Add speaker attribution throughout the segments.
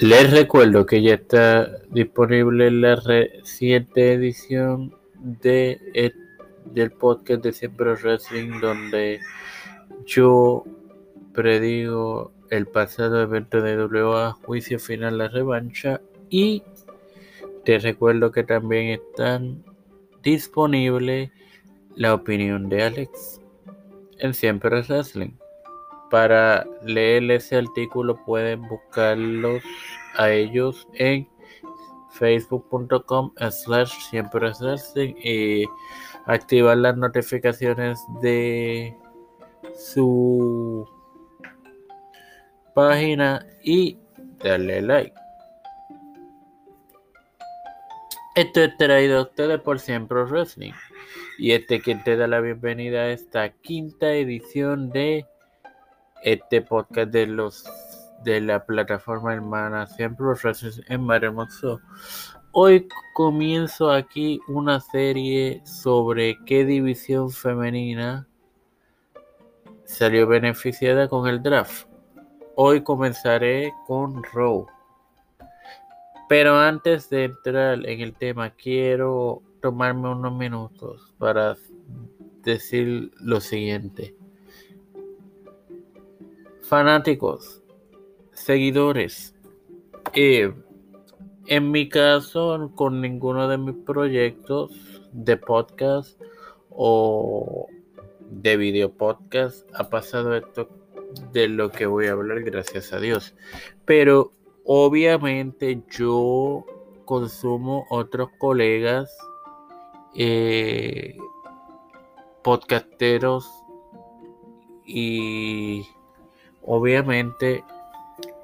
Speaker 1: Les recuerdo que ya está disponible la reciente edición de, del podcast de Siempre Wrestling, donde yo predigo el pasado evento de WA, juicio final, la revancha. Y te recuerdo que también están disponible la opinión de Alex en Siempre Wrestling. Para leer ese artículo pueden buscarlos a ellos en facebook.com slash siempre y activar las notificaciones de su página y darle like. Esto es traído a ustedes por Siempre Wrestling. Y este quien te da la bienvenida a esta quinta edición de este podcast de los de la plataforma hermana siempre en Maremoso. Hoy comienzo aquí una serie sobre qué división femenina salió beneficiada con el draft. Hoy comenzaré con Raw. Pero antes de entrar en el tema, quiero tomarme unos minutos para decir lo siguiente fanáticos, seguidores. Eh, en mi caso, con ninguno de mis proyectos de podcast o de video podcast ha pasado esto de lo que voy a hablar, gracias a Dios. Pero obviamente yo consumo otros colegas eh, podcasteros y Obviamente,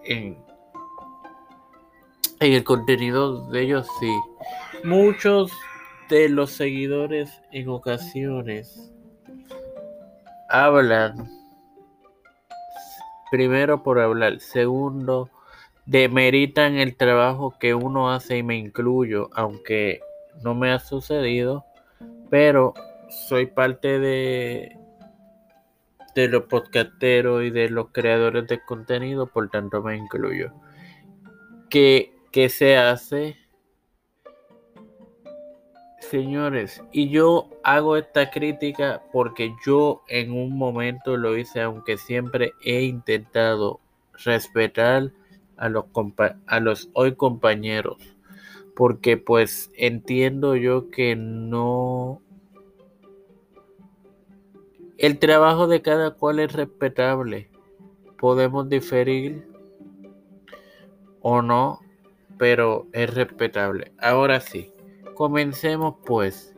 Speaker 1: en, el contenido de ellos sí. Muchos de los seguidores en ocasiones hablan, primero por hablar, segundo, demeritan el trabajo que uno hace y me incluyo, aunque no me ha sucedido, pero soy parte de de los podcasteros y de los creadores de contenido, por tanto me incluyo. ¿Qué, qué se hace? Señores, y yo hago esta crítica porque yo en un momento lo hice, aunque siempre he intentado respetar a los, a los hoy compañeros, porque pues entiendo yo que no el trabajo de cada cual es respetable. Podemos diferir o no, pero es respetable. Ahora sí, comencemos pues.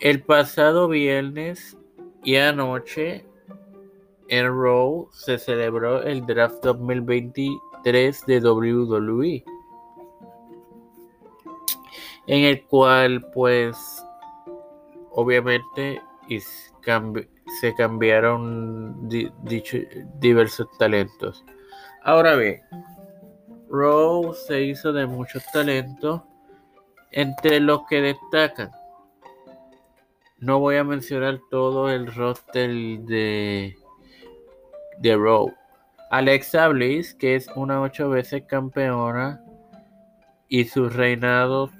Speaker 1: El pasado viernes y anoche en Raw se celebró el draft 2023 de WWE. En el cual pues obviamente y se cambiaron diversos talentos. Ahora bien, Raw se hizo de muchos talentos, entre los que destacan. No voy a mencionar todo el roster de, de Raw. Alexa Bliss, que es una ocho veces campeona, y sus reinados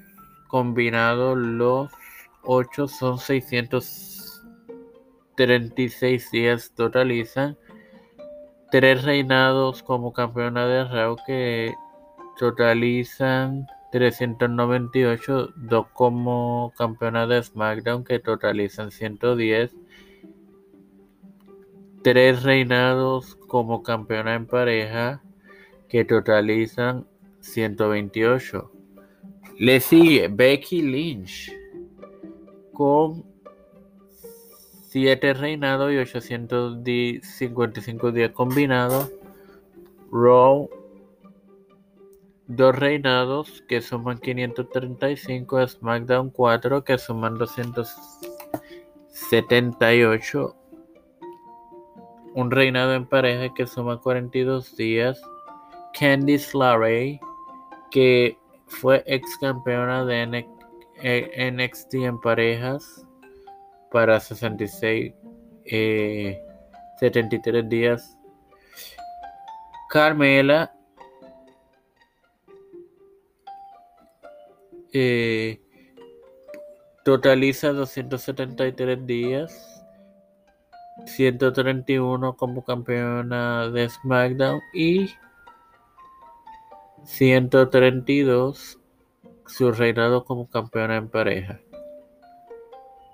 Speaker 1: combinados los 8 son 636 días totalizan. Tres reinados como campeona de Raw que totalizan 398, dos como campeona de SmackDown que totalizan 110, tres reinados como campeona en pareja que totalizan 128. Le sigue Becky Lynch con 7 reinados y 855 días combinados. Raw, 2 reinados que suman 535. SmackDown 4 que suman 278. Un reinado en pareja que suma 42 días. Candice LeRae que fue ex campeona de NXT NXT en parejas para 66, eh, 73 días. Carmela eh, totaliza 273 días, 131 como campeona de SmackDown y 132 su reinado como campeona en pareja.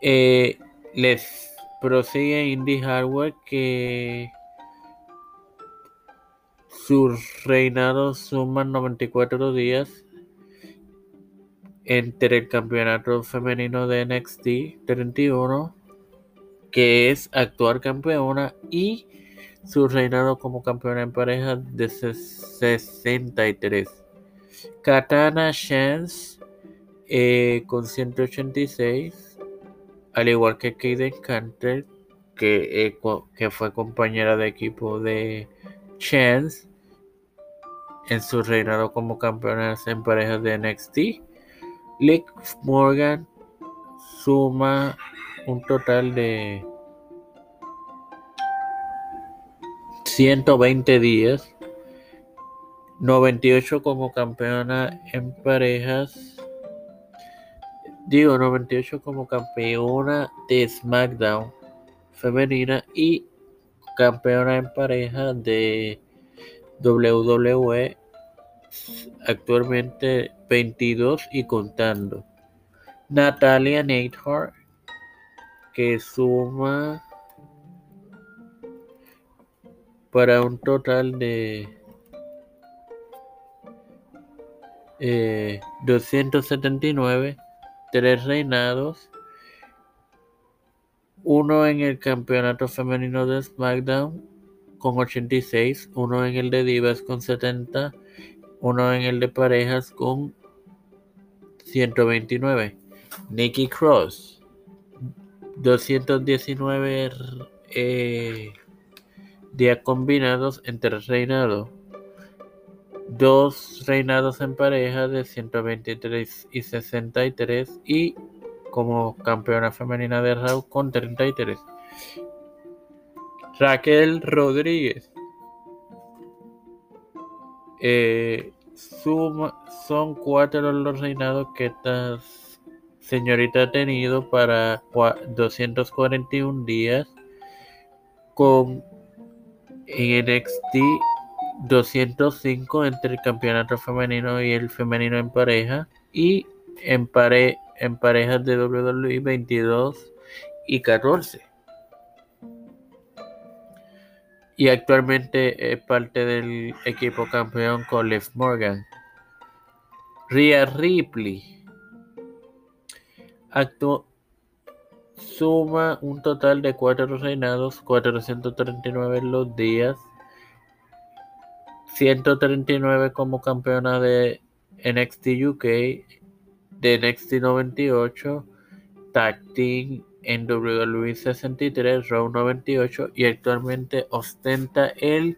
Speaker 1: Eh, les prosigue Indy Hardware que su reinado suma 94 días entre el campeonato femenino de NXT 31, que es actual campeona, y su reinado como campeona en pareja de 63. Katana Chance eh, con 186, al igual que Kaden Canter, que, eh, que fue compañera de equipo de Chance en su reinado como campeona en parejas de NXT. Lick Morgan suma un total de 120 días, 98 como campeona en parejas, digo 98 como campeona de SmackDown femenina y campeona en pareja de WWE actualmente 22 y contando. Natalia Neidhart que suma para un total de eh, 279, tres reinados, uno en el campeonato femenino de SmackDown con 86, uno en el de Divas con 70, uno en el de parejas con 129. Nikki Cross, 219 eh, días combinados entre reinado. Dos reinados en pareja de 123 y 63 y como campeona femenina de Raw con 33. Raquel Rodríguez eh, son cuatro los reinados que esta señorita ha tenido para 241 días con en NXT 205 entre el campeonato femenino y el femenino en pareja y en, en parejas de WWE 22 y 14 y actualmente es parte del equipo campeón con Lev Morgan. Rhea Ripley suma un total de cuatro reinados, 439 en los días, 139 como campeona de NXT UK, de NXT 98, Tag Team en WWE 63, Raw 98 y actualmente ostenta el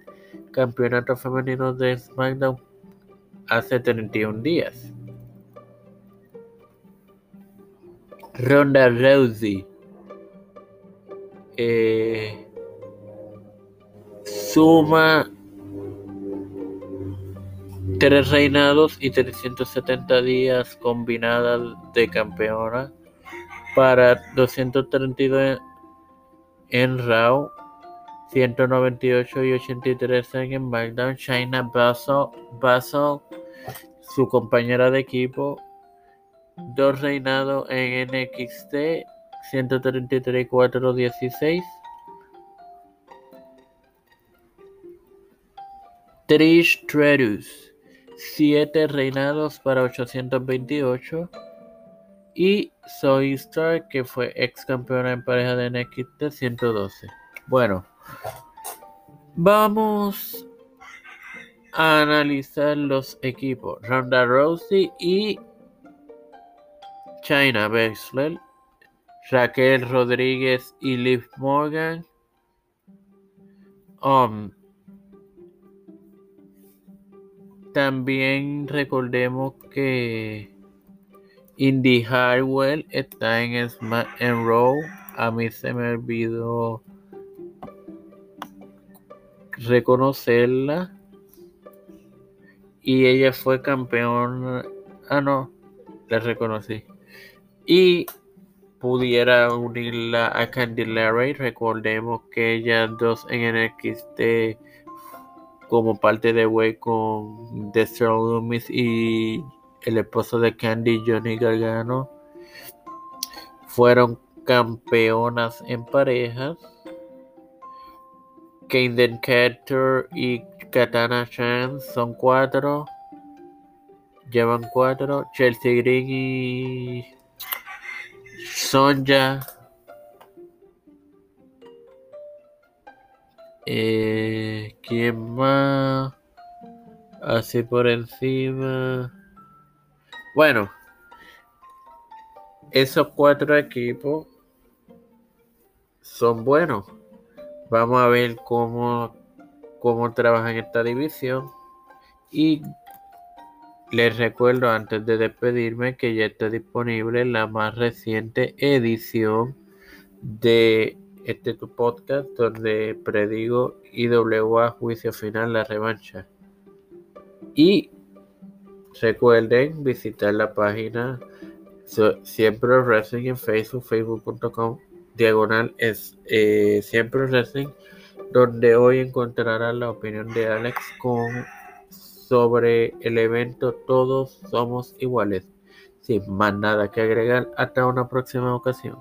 Speaker 1: campeonato femenino de SmackDown hace 31 días. Ronda Rousey eh, suma tres reinados y 370 días combinadas de campeona para 232 en Raw, 198 y 83 en SmackDown. China Basel, su compañera de equipo, dos reinados en NXT, 133 y 416. Trish Stratus, 7 reinados para 828 y Soy Star, que fue ex campeona en pareja de NXT 112. Bueno, vamos a analizar los equipos. Ronda Rousey y China Baszler, Raquel Rodríguez y Liv Morgan. Um, también recordemos que Indy Hardwell está en, en Raw. A mí se me olvidó reconocerla. Y ella fue campeona. Ah, no. la reconocí. Y pudiera unirla a Candy Larry. Recordemos que ellas dos en NXT como parte de Way con Dexter Loomis y el esposo de Candy, Johnny Gargano, fueron campeonas en parejas. Kanden Carter y Katana Chan son cuatro. Llevan cuatro. Chelsea Green y Sonja. Eh, ¿Quién más? Así por encima. Bueno, esos cuatro equipos son buenos. Vamos a ver cómo, cómo trabajan esta división. Y les recuerdo antes de despedirme que ya está disponible la más reciente edición de este tu podcast donde predigo IWA Juicio Final la revancha. Y recuerden visitar la página Siempre Wrestling en Facebook, facebook.com diagonal es eh, Siempre Wrestling, donde hoy encontrarán la opinión de Alex con sobre el evento Todos Somos Iguales. Sin más nada que agregar, hasta una próxima ocasión.